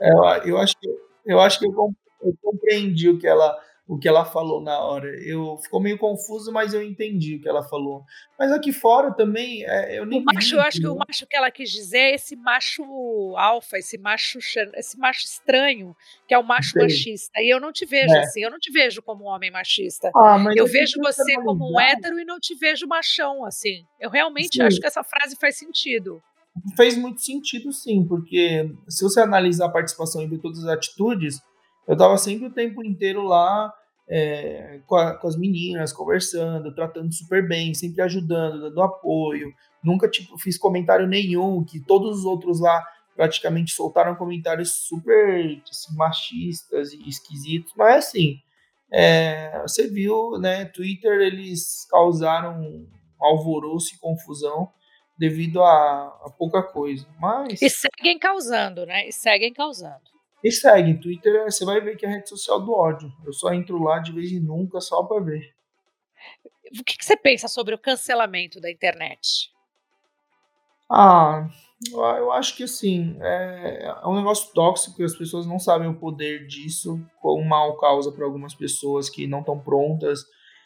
Speaker 4: eu, eu, acho que, eu acho que eu, compreendi o que ela o que ela falou na hora. Eu ficou meio confuso, mas eu entendi o que ela falou. Mas aqui fora também, é, eu nem.
Speaker 1: O macho, eu acho que o macho que ela quis dizer é esse macho alfa, esse macho, esse macho estranho, que é o macho Sei. machista. E eu não te vejo é. assim, eu não te vejo como um homem machista. Ah, eu vejo você como um hétero e não te vejo machão, assim. Eu realmente Sim. acho que essa frase faz sentido.
Speaker 4: Fez muito sentido, sim, porque se você analisar a participação e ver todas as atitudes, eu estava sempre o tempo inteiro lá é, com, a, com, as meninas, conversando, tratando super bem, sempre ajudando, dando apoio. Nunca tipo, fiz comentário nenhum, que todos os outros lá praticamente soltaram comentários super assim, machistas e esquisitos, mas assim, é, você viu, né, Twitter, eles causaram alvoroço e confusão devido a, a pouca coisa, mas...
Speaker 1: E seguem causando, né, e seguem causando.
Speaker 4: E segue, Twitter você vai ver que é a rede social do ódio. Eu só entro lá de vez em nunca só para ver.
Speaker 1: O que, que, você pensa sobre o cancelamento da internet?
Speaker 4: Ah, eu acho que assim, é, é um negócio tóxico e as pessoas não sabem o poder disso, quão mal causa para algumas pessoas que não estão prontas.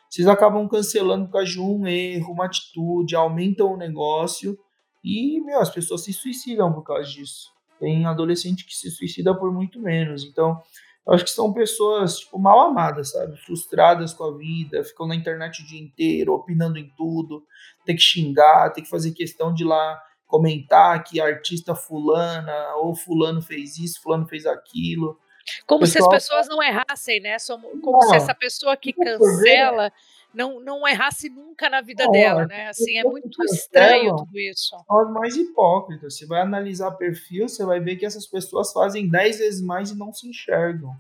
Speaker 4: Vocês acabam cancelando por causa de um erro, uma atitude, aumentam o negócio e, meu, as pessoas se suicidam por causa disso. Tem adolescente que se suicida por muito menos. Então, eu acho que são pessoas tipo, mal amadas, sabe? Frustradas com a vida, ficam na internet o dia inteiro, opinando em tudo, tem que xingar, tem que fazer questão de lá comentar que artista fulana ou fulano fez isso, fulano fez aquilo.
Speaker 1: Como Pessoal, se as pessoas não errassem, né? Como não, se essa pessoa que cancela não, não errasse nunca na vida dela, né? Assim, é muito estranho tudo isso.
Speaker 4: As mais hipócritas. Você vai analisar perfil, você vai ver que essas pessoas fazem dez vezes mais e não se enxergam.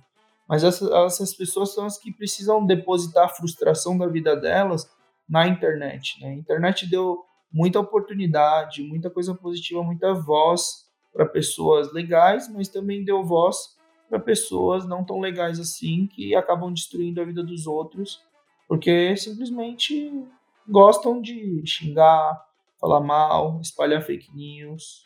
Speaker 4: Mas essas, essas pessoas são as que precisam depositar a frustração da vida delas na internet. Né? A internet deu muita oportunidade, muita coisa positiva, muita voz para pessoas legais, mas também deu voz para pessoas não tão legais assim que acabam destruindo a vida dos outros porque simplesmente gostam de xingar, falar mal, espalhar fake news.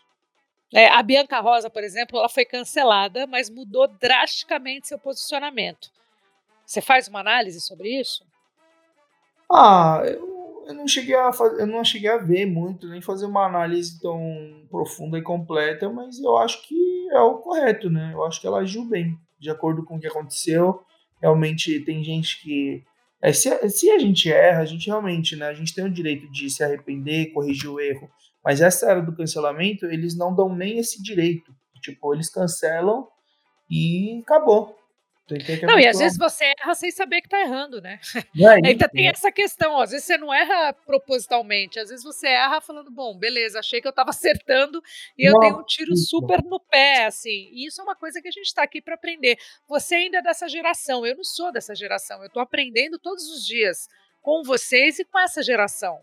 Speaker 1: É, a Bianca Rosa, por exemplo, ela foi cancelada, mas mudou drasticamente seu posicionamento. Você faz uma análise sobre isso?
Speaker 4: Ah, eu, eu não cheguei a fazer, eu não cheguei a ver muito, nem fazer uma análise tão profunda e completa, mas eu acho que é o correto, né? Eu acho que ela agiu bem, de acordo com o que aconteceu. Realmente tem gente que é, se, se a gente erra, a gente realmente, né, a gente tem o direito de se arrepender, corrigir o erro, mas essa era do cancelamento, eles não dão nem esse direito. Tipo, eles cancelam e acabou.
Speaker 1: Não, e às vezes você erra sem saber que tá errando, né? É, Ainda tem essa questão, ó, às vezes você não erra propositalmente, às vezes você erra falando, bom, beleza, achei que eu tava acertando e eu dei um tiro super no pé, assim. E isso é uma coisa que a gente tá aqui para aprender. Você ainda é dessa geração, eu não sou dessa geração, eu tô aprendendo todos os dias com vocês e com essa geração.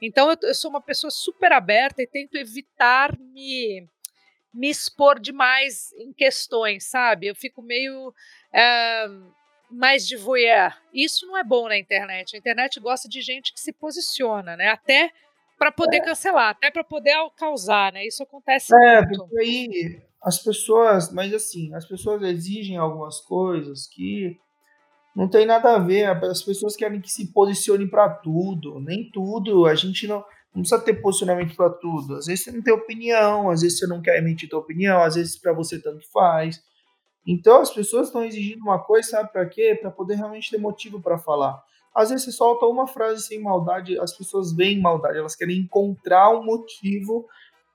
Speaker 1: Então eu, eu sou uma pessoa super aberta e tento evitar me me expor demais em questões, sabe? Eu fico meio é, mais de voyeur. Isso não é bom na internet. A internet gosta de gente que se posiciona, né? Até para poder é. cancelar, até para poder causar, né? Isso acontece
Speaker 4: é, muito. Porque aí as pessoas, mas assim, as pessoas exigem algumas coisas que não tem nada a ver. As pessoas querem que se posicione para tudo, nem tudo. A gente não não precisa ter posicionamento para tudo. Às vezes você não tem opinião, às vezes você não quer emitir tua opinião, às vezes para você tanto faz. Então as pessoas estão exigindo uma coisa, sabe para quê? Para poder realmente ter motivo para falar. às vezes você solta uma frase sem maldade, as pessoas veem maldade, elas querem encontrar um motivo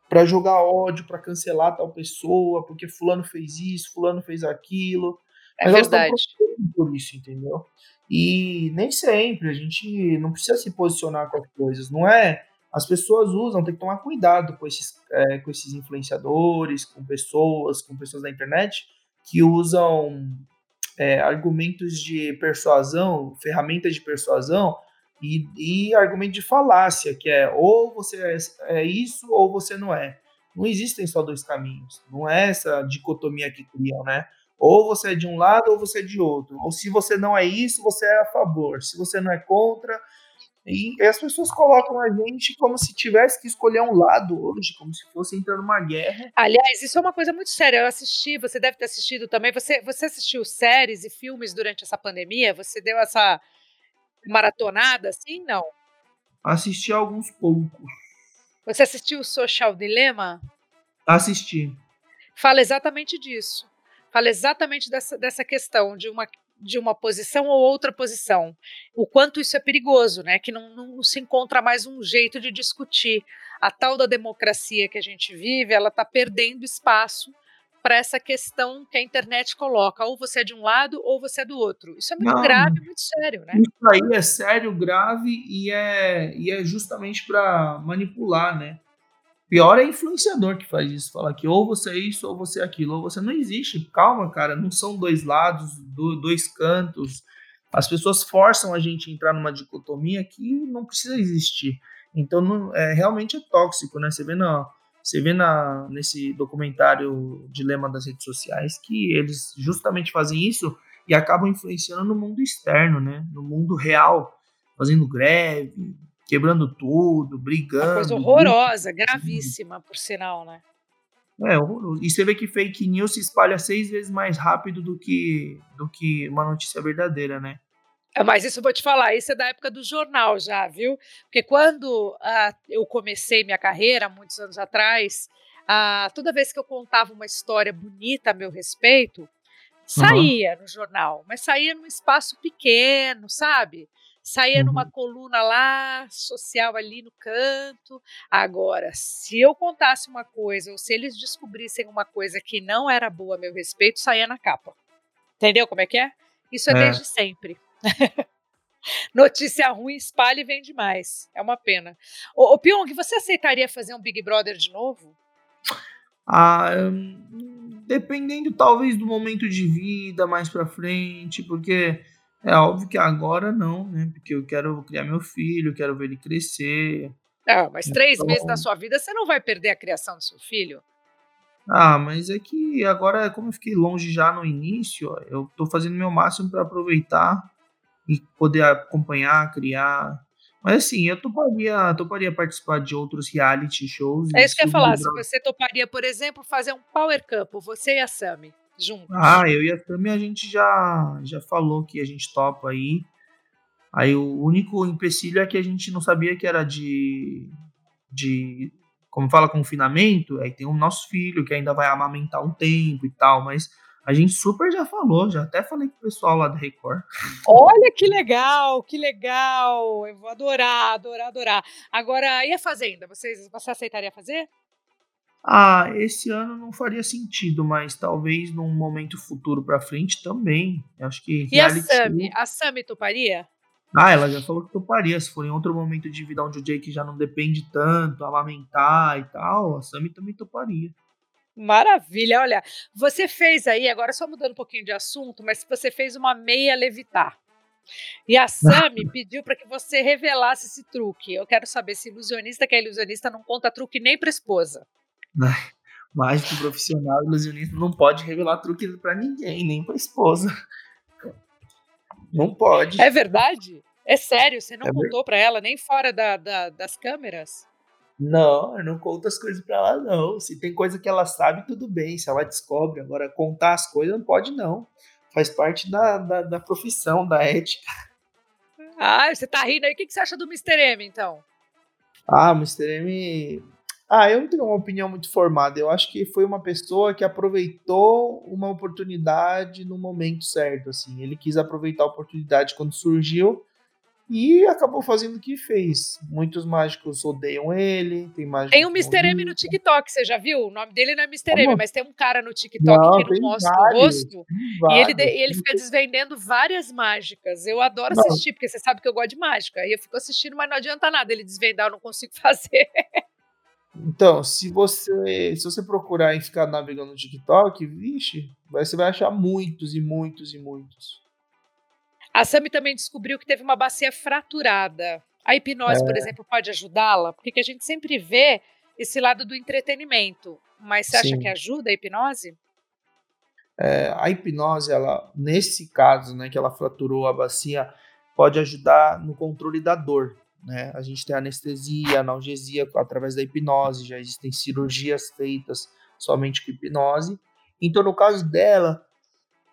Speaker 4: para jogar ódio, para cancelar tal pessoa, porque fulano fez isso, fulano fez aquilo.
Speaker 1: É
Speaker 4: Mas
Speaker 1: verdade.
Speaker 4: por isso, entendeu? E nem sempre a gente não precisa se posicionar com as coisas, não é? As pessoas usam, tem que tomar cuidado com esses, é, com esses influenciadores, com pessoas, com pessoas da internet que usam é, argumentos de persuasão, ferramentas de persuasão e, e argumento de falácia, que é ou você é, é isso ou você não é. Não existem só dois caminhos, não é essa dicotomia que criam, né? Ou você é de um lado ou você é de outro. Ou se você não é isso, você é a favor. Se você não é contra. E as pessoas colocam a gente como se tivesse que escolher um lado hoje, como se fosse entrar numa guerra.
Speaker 1: Aliás, isso é uma coisa muito séria. Eu assisti, você deve ter assistido também. Você, você assistiu séries e filmes durante essa pandemia? Você deu essa maratonada assim? Não.
Speaker 4: Assisti alguns poucos.
Speaker 1: Você assistiu o Social Dilemma?
Speaker 4: Assisti.
Speaker 1: Fala exatamente disso. Fala exatamente dessa, dessa questão de uma, de uma posição ou outra posição. O quanto isso é perigoso, né? Que não, não se encontra mais um jeito de discutir. A tal da democracia que a gente vive, ela está perdendo espaço para essa questão que a internet coloca. Ou você é de um lado ou você é do outro. Isso é muito
Speaker 4: Não.
Speaker 1: grave, muito sério, né?
Speaker 4: Isso aí é sério, grave e é, e é justamente para manipular, né? Pior é influenciador que faz isso, fala que ou você é isso ou você é aquilo, ou você não existe. Calma, cara, não são dois lados, do- dois cantos. As pessoas forçam a gente a entrar numa dicotomia que não precisa existir. Então, não- é, realmente é tóxico, né? Você vê, na, você vê na, nesse documentário Dilema das Redes Sociais que eles justamente fazem isso e acabam influenciando no mundo externo, né? No mundo real, fazendo greve, quebrando tudo, brigando.
Speaker 1: Uma coisa horrorosa, gravíssima, por sinal, né?
Speaker 4: É, horroroso. E você vê que fake news se espalha seis vezes mais rápido do que, do que uma notícia verdadeira, né?
Speaker 1: É, Mas isso eu vou te falar, isso é da época do jornal já, viu? Porque quando ah, eu comecei minha carreira, muitos anos atrás, ah, toda vez que eu contava uma história bonita a meu respeito, saía no jornal, mas saía num espaço pequeno, sabe? Saía numa
Speaker 4: Uhum.
Speaker 1: coluna lá, social ali no canto. Agora, se eu contasse uma coisa, ou se eles descobrissem uma coisa que não era boa a meu respeito, saía na capa. Entendeu como é que é? Isso é,
Speaker 4: É.
Speaker 1: desde sempre. Notícia ruim espalha e vende mais. É uma pena. Ô, ô Pyong, você aceitaria fazer um Big Brother de novo?
Speaker 4: Ah, hum, dependendo talvez do momento de vida mais pra frente, porque é óbvio que agora não, né? Porque eu quero criar meu filho, quero ver ele crescer.
Speaker 1: Não, mas três
Speaker 4: Então-
Speaker 1: meses da sua vida você não vai perder a criação do seu filho.
Speaker 4: Ah, mas é que agora, como eu fiquei longe já no início, eu tô fazendo meu máximo pra aproveitar e poder acompanhar, criar. Mas assim, eu toparia, toparia participar de outros reality shows.
Speaker 1: É isso que eu ia falar. Se você toparia, por exemplo, fazer um Power Couple, você e a Sami, juntos.
Speaker 4: Ah, eu e a Tami a gente já, já falou que a gente topa aí. Aí o único empecilho é que a gente não sabia que era de. de como fala, confinamento. Aí tem o nosso filho que ainda vai amamentar um tempo e tal, mas a gente super já falou, já até falei com o pessoal lá da Record.
Speaker 1: Olha que legal, que legal. Eu vou adorar, adorar, adorar. Agora, e a Fazenda? Vocês, você aceitaria fazer?
Speaker 4: Ah, esse ano não faria sentido, mas talvez num momento futuro pra frente também. Eu acho que
Speaker 1: E a Sami? A Sami toparia?
Speaker 4: Ah, ela já falou que toparia. Se for em outro momento de vida onde o Jake já não depende tanto, amamentar e tal, a Sammy também toparia.
Speaker 1: Maravilha, olha, você fez aí, agora só mudando um pouquinho de assunto, mas você fez uma meia levitar. E a Sami pediu para que você revelasse esse truque. Eu quero saber se ilusionista que é ilusionista não conta truque nem para esposa.
Speaker 4: Mágico profissional, ilusionista, não pode revelar truque pra ninguém, nem pra esposa. Não pode.
Speaker 1: É verdade? É sério, você não
Speaker 4: É
Speaker 1: contou para ela nem fora da- da- das câmeras?
Speaker 4: Não, eu não conto as coisas pra ela, não. Se tem coisa que ela sabe, tudo bem. Se ela descobre. Agora, contar as coisas não pode, não. Faz parte da, da, da profissão, da ética.
Speaker 1: Ah, você tá rindo aí. O que que você acha do Mr. M, então?
Speaker 4: Ah, Mr. M. Ah, eu não tenho uma opinião muito formada. Eu acho que foi uma pessoa que aproveitou uma oportunidade no momento certo. Assim, ele quis aproveitar a oportunidade quando surgiu E acabou fazendo o que fez. Muitos mágicos odeiam ele, tem mágicos
Speaker 1: Tem
Speaker 4: que
Speaker 1: Mr. M no TikTok, você já viu? O nome dele não é Mr.
Speaker 4: Como?
Speaker 1: M, mas tem um cara no TikTok
Speaker 4: Não,
Speaker 1: que não mostra
Speaker 4: vários,
Speaker 1: o rosto. E ele, de- e ele fica desvendando várias mágicas. Eu adoro
Speaker 4: Não.
Speaker 1: assistir, porque você sabe que eu gosto de mágica. E eu fico assistindo, mas não adianta nada ele desvendar, eu não consigo fazer.
Speaker 4: Então, se você se você procurar e ficar navegando no TikTok, vixe, você vai achar muitos e muitos e muitos.
Speaker 1: A Sami também descobriu que teve uma bacia fraturada. A hipnose,
Speaker 4: É.
Speaker 1: por exemplo, pode ajudá-la? Porque que a gente sempre vê esse lado do entretenimento. Mas você acha
Speaker 4: Sim.
Speaker 1: que ajuda a hipnose?
Speaker 4: É, a hipnose, ela, nesse caso, né, que ela fraturou a bacia, pode ajudar no controle da dor. Né? A gente tem anestesia, analgesia através da hipnose, já existem cirurgias feitas somente com hipnose. Então, no caso dela,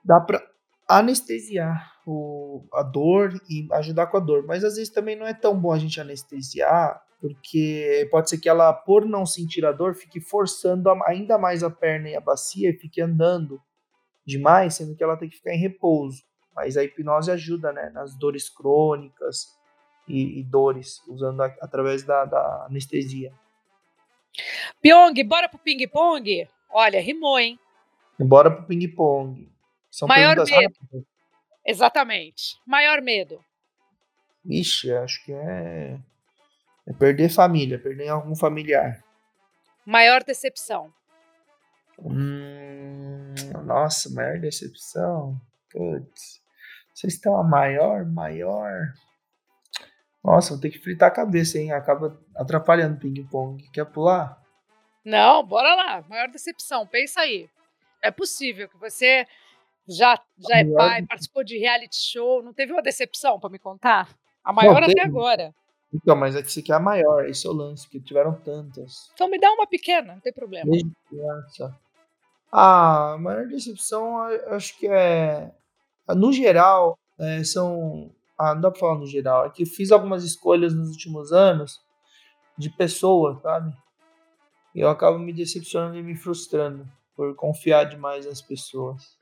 Speaker 4: dá para anestesiar o, a dor e ajudar com a dor. Mas às vezes também não é tão bom a gente anestesiar, porque pode ser que ela, por não sentir a dor, fique forçando ainda mais a perna e a bacia e fique andando demais, sendo que ela tem que ficar em repouso. Mas a hipnose ajuda, né, nas dores crônicas e, e dores, usando a- através da, da anestesia.
Speaker 1: Pyong, bora pro ping-pong? Olha, rimou, hein?
Speaker 4: Bora pro ping-pong. São
Speaker 1: Maior medo.
Speaker 4: rápidas.
Speaker 1: Exatamente. Maior medo.
Speaker 4: Ixi, acho que é, é perder família, perder algum familiar.
Speaker 1: Maior decepção.
Speaker 4: Hum, nossa, maior decepção. Putz. Vocês estão a maior, maior. Nossa, vou ter que fritar a cabeça, hein? Acaba atrapalhando o ping-pong. Quer pular?
Speaker 1: Não, bora lá. Maior decepção. Pensa aí. É possível que você já, já é pai, participou de reality show, não teve uma decepção para me contar? A maior até
Speaker 4: teve.
Speaker 1: agora.
Speaker 4: Então, mas é que você quer a maior, esse é o lance, porque tiveram tantas.
Speaker 1: Então me dá uma pequena, não tem problema.
Speaker 4: Desde criança. Ah, a maior decepção, acho que é. No geral, é, são. Ah, não dá pra falar no geral. É que eu fiz algumas escolhas nos últimos anos de pessoa, sabe? E eu acabo me decepcionando e me frustrando por confiar demais nas pessoas.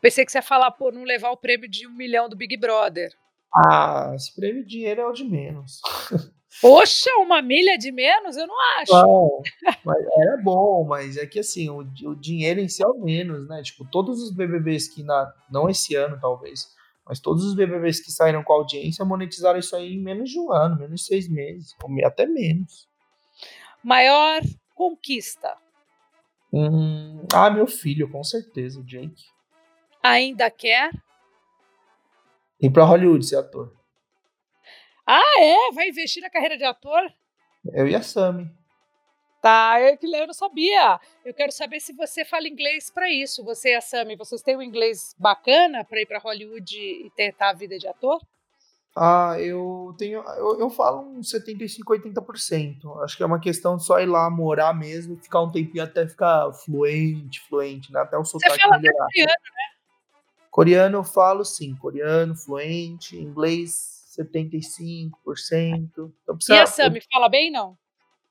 Speaker 1: Pensei que você ia falar, pô, não levar o prêmio de um milhão do Big Brother.
Speaker 4: Ah, esse prêmio de dinheiro é o de menos.
Speaker 1: Poxa, uma milha de menos? Eu não acho.
Speaker 4: Não, mas era bom, mas é que assim, o, o dinheiro em si é o menos, né? Tipo, todos os BBBs que, na, não esse ano talvez, mas todos os BBBs que saíram com audiência monetizaram isso aí em menos de um ano, menos de seis meses, ou até menos.
Speaker 1: Maior conquista.
Speaker 4: Hum, ah, meu filho, com certeza, Jake.
Speaker 1: Ainda quer?
Speaker 4: Ir pra Hollywood ser ator.
Speaker 1: Ah, é? Vai investir na carreira de ator?
Speaker 4: Eu e a Sammy.
Speaker 1: Tá, eu, que- eu não sabia. Eu quero saber se você fala inglês para isso. Você e a Sami, vocês têm um inglês bacana para ir para Hollywood e tentar a vida de ator?
Speaker 4: Ah, eu tenho. Eu, eu falo uns 75, 80%. Acho que é uma questão de só ir lá morar mesmo e ficar um tempinho até ficar fluente, fluente, né? Até o
Speaker 1: Você
Speaker 4: sotaque
Speaker 1: fala até
Speaker 4: melhorar.
Speaker 1: coreano.
Speaker 4: Coreano eu falo sim, coreano, fluente, inglês 75%. Então,
Speaker 1: E
Speaker 4: precisa,
Speaker 1: a Sami fala bem, não?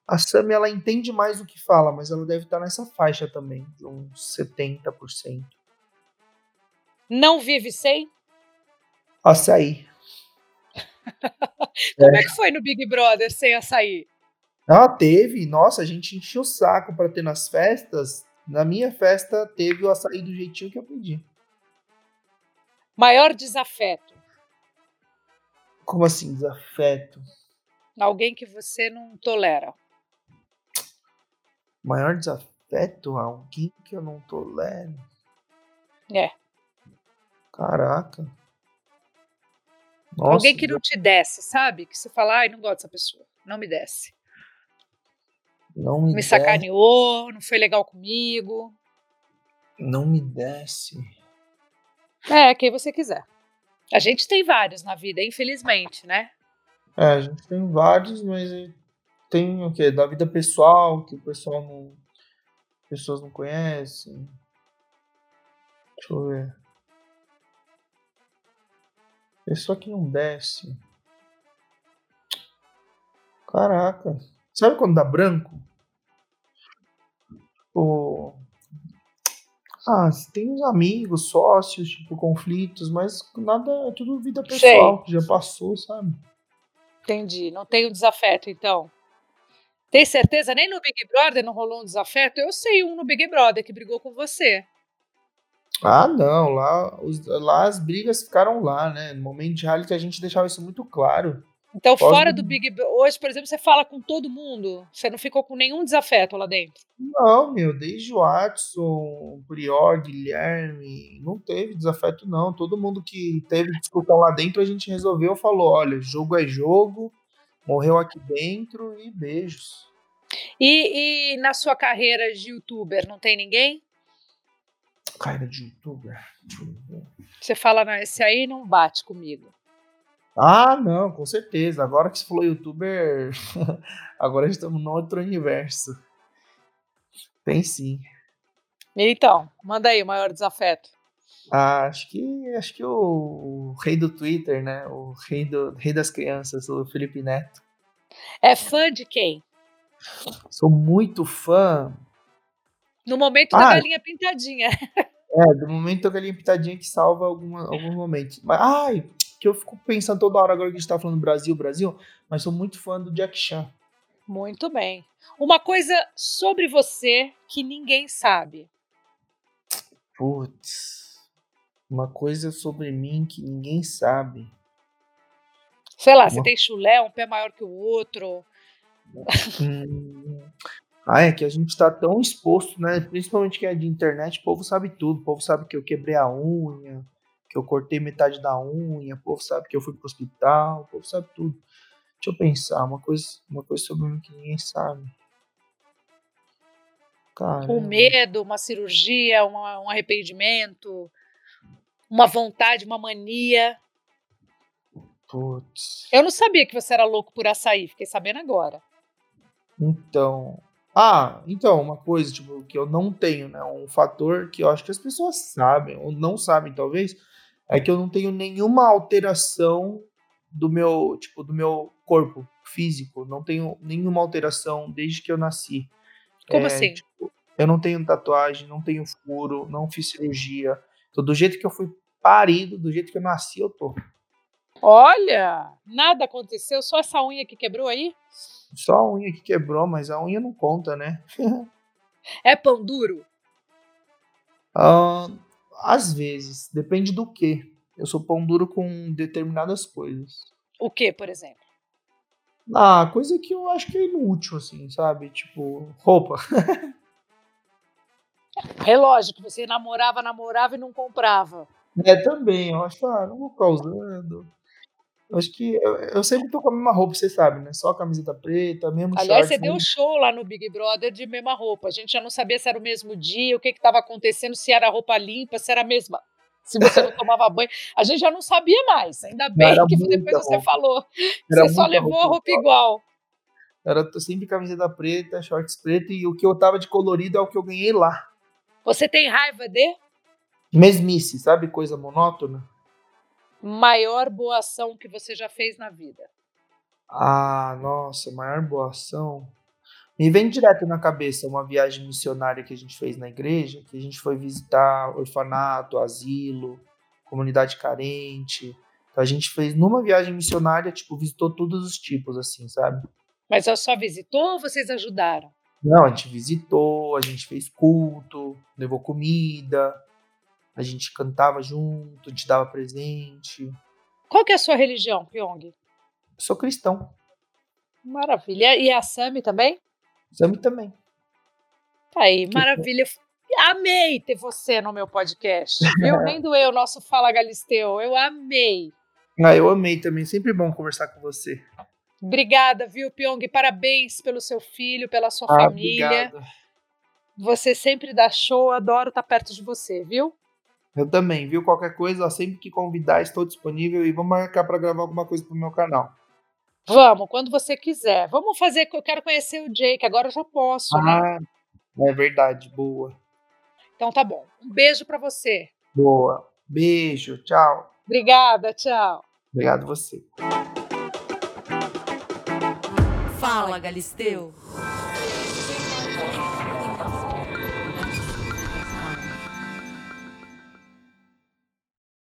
Speaker 4: A Sami ela entende mais do que fala, mas ela deve estar nessa faixa também, de uns 70%.
Speaker 1: Não vive sem?
Speaker 4: Açaí.
Speaker 1: Como é que foi no Big Brother sem açaí?
Speaker 4: Ah, teve. Nossa, a gente encheu o saco pra ter nas festas. Na minha festa teve o açaí do jeitinho que eu pedi.
Speaker 1: Maior desafeto.
Speaker 4: Como assim, desafeto?
Speaker 1: Alguém que você não tolera.
Speaker 4: Maior desafeto? Alguém que eu não tolero?
Speaker 1: É.
Speaker 4: Caraca. Nossa,
Speaker 1: Alguém que não te desce, sabe? Que você fala, ai, não gosto dessa pessoa. Não me desce.
Speaker 4: não me,
Speaker 1: Me
Speaker 4: desce,
Speaker 1: sacaneou, não foi legal comigo.
Speaker 4: Não me desce.
Speaker 1: É, quem você quiser. A gente tem vários na vida, infelizmente, né?
Speaker 4: É, a gente tem vários, mas tem o quê? Da vida pessoal, que o pessoal não. Pessoas não conhecem. Deixa eu ver. Pessoa que não desce. Caraca. Sabe quando dá branco? O... Ah, tem uns amigos, sócios, tipo, conflitos, mas nada, é tudo vida pessoal, que já passou, sabe?
Speaker 1: Entendi. Não tem um desafeto, então. Tem certeza? Nem no Big Brother não rolou um desafeto? Eu sei um no Big Brother que brigou com você.
Speaker 4: Ah, não, lá, os- lá as brigas ficaram lá, né? No momento de reality a gente deixava isso muito claro.
Speaker 1: Então, fora do Big Brother, hoje, por exemplo, você fala com todo mundo. Você não ficou com nenhum desafeto lá dentro.
Speaker 4: Não, meu, desde o Watson, o Prior, Guilherme, não teve desafeto, não. Todo mundo que teve discussão lá dentro, a gente resolveu, falou: olha, jogo é jogo, morreu aqui dentro e beijos.
Speaker 1: E, e na sua carreira de youtuber, não tem ninguém?
Speaker 4: Cara de youtuber.
Speaker 1: Você fala, não, esse aí não bate comigo.
Speaker 4: Ah, não, com certeza. Agora que você falou youtuber, agora estamos num outro universo. Tem sim.
Speaker 1: Então, manda aí o maior desafeto.
Speaker 4: Ah, acho que acho que o, o rei do Twitter, né? O rei, do, rei das crianças, o Felipe Neto.
Speaker 1: É fã de quem?
Speaker 4: Sou muito fã.
Speaker 1: No momento da
Speaker 4: Ah.
Speaker 1: galinha pintadinha.
Speaker 4: É, do momento da galinha pitadinha que salva alguma, alguns momentos. Mas, ai, que eu fico pensando toda hora agora que a gente tá falando Brasil, Brasil, mas sou muito fã do Jack Chan.
Speaker 1: Muito bem. Uma coisa sobre você que ninguém sabe.
Speaker 4: Putz. Uma coisa sobre mim que ninguém sabe.
Speaker 1: Sei lá, você
Speaker 4: Uma-
Speaker 1: tem chulé, um pé maior que o outro.
Speaker 4: Hum, Ah, é que a gente tá tão exposto, né? Principalmente quem é de internet, o povo sabe tudo. O povo sabe que eu quebrei a unha, que eu cortei metade da unha, o povo sabe que eu fui pro hospital, o povo sabe tudo. Deixa eu pensar, uma coisa, uma coisa sobre mim que ninguém sabe. Cara,
Speaker 1: Um medo, uma cirurgia, um arrependimento, uma vontade, uma mania.
Speaker 4: putz.
Speaker 1: Eu não sabia que você era louco por açaí, fiquei sabendo agora.
Speaker 4: Então. Ah, então, uma coisa, tipo, que eu não tenho, né? Um fator que eu acho que as pessoas sabem, ou não sabem, talvez, é que eu não tenho nenhuma alteração do meu, tipo, do meu corpo físico. Não tenho nenhuma alteração desde que eu nasci.
Speaker 1: Como
Speaker 4: É,
Speaker 1: assim?
Speaker 4: tipo, eu não tenho tatuagem, não tenho furo, não fiz cirurgia. Tô do jeito que eu fui parido, do jeito que eu nasci, eu tô.
Speaker 1: Olha, nada aconteceu, só essa unha que quebrou aí?
Speaker 4: Só a unha que quebrou, mas a unha não conta, né?
Speaker 1: É pão duro?
Speaker 4: Ah, às vezes, depende do que. Eu sou pão duro com determinadas coisas.
Speaker 1: O que, por exemplo?
Speaker 4: Ah, coisa que eu acho que é inútil, assim, sabe? Tipo, roupa.
Speaker 1: Relógio que você namorava, namorava e não comprava.
Speaker 4: É, também, eu acho, ah, não vou ficar usando. Eu acho que eu, eu sempre tô com a mesma roupa, você sabe, né? Só camiseta preta, mesmo
Speaker 1: Aliás,
Speaker 4: short.
Speaker 1: você deu um
Speaker 4: mesmo-
Speaker 1: show lá no Big Brother de mesma roupa. A gente já não sabia se era o mesmo dia, o que estava acontecendo, se era roupa limpa, se era a mesma. Se você não tomava banho. A gente já não sabia mais. Ainda bem
Speaker 4: Era
Speaker 1: que depois você
Speaker 4: roupa.
Speaker 1: falou.
Speaker 4: Era
Speaker 1: você só levou a roupa igual.
Speaker 4: Era sempre camiseta preta, shorts preto, e o que eu tava de colorido é o que eu ganhei lá.
Speaker 1: Você tem raiva de
Speaker 4: Mesmice, sabe? Coisa monótona.
Speaker 1: maior boa ação que você já fez na vida?
Speaker 4: Ah, nossa, maior boa ação. Me vem direto na cabeça uma viagem missionária que a gente fez na igreja, que a gente foi visitar orfanato, asilo, comunidade carente. Então a gente fez numa viagem missionária, tipo, visitou todos os tipos, assim, sabe?
Speaker 1: Mas ela só visitou ou vocês ajudaram?
Speaker 4: Não, a gente visitou, a gente fez culto, levou comida, a gente cantava junto, te dava presente.
Speaker 1: Qual que é a sua religião, Pyong?
Speaker 4: Eu sou cristão,
Speaker 1: Maravilha. E a Sami também?
Speaker 4: Sami também.
Speaker 1: Tá aí, maravilha. Amei ter você no meu podcast. Viu? Nem doeu o nosso Fala Galisteu. Eu amei.
Speaker 4: Ah, eu amei também, sempre bom conversar com você.
Speaker 1: Obrigada, viu, Pyong? Parabéns pelo seu filho, pela sua
Speaker 4: Ah,
Speaker 1: família.
Speaker 4: obrigado.
Speaker 1: Você sempre dá show, adoro estar perto de você, viu?
Speaker 4: Eu também, viu? Qualquer coisa, sempre que convidar, estou disponível e vamos marcar para gravar alguma coisa pro meu canal.
Speaker 1: Vamos, quando você quiser. Vamos fazer, eu quero conhecer o Jake, agora eu já posso, né?
Speaker 4: Ah, é verdade, boa.
Speaker 1: Então tá bom. Um beijo pra você.
Speaker 4: Boa. Beijo, tchau.
Speaker 1: Obrigada, tchau.
Speaker 4: Obrigado você.
Speaker 2: Fala, Galisteu.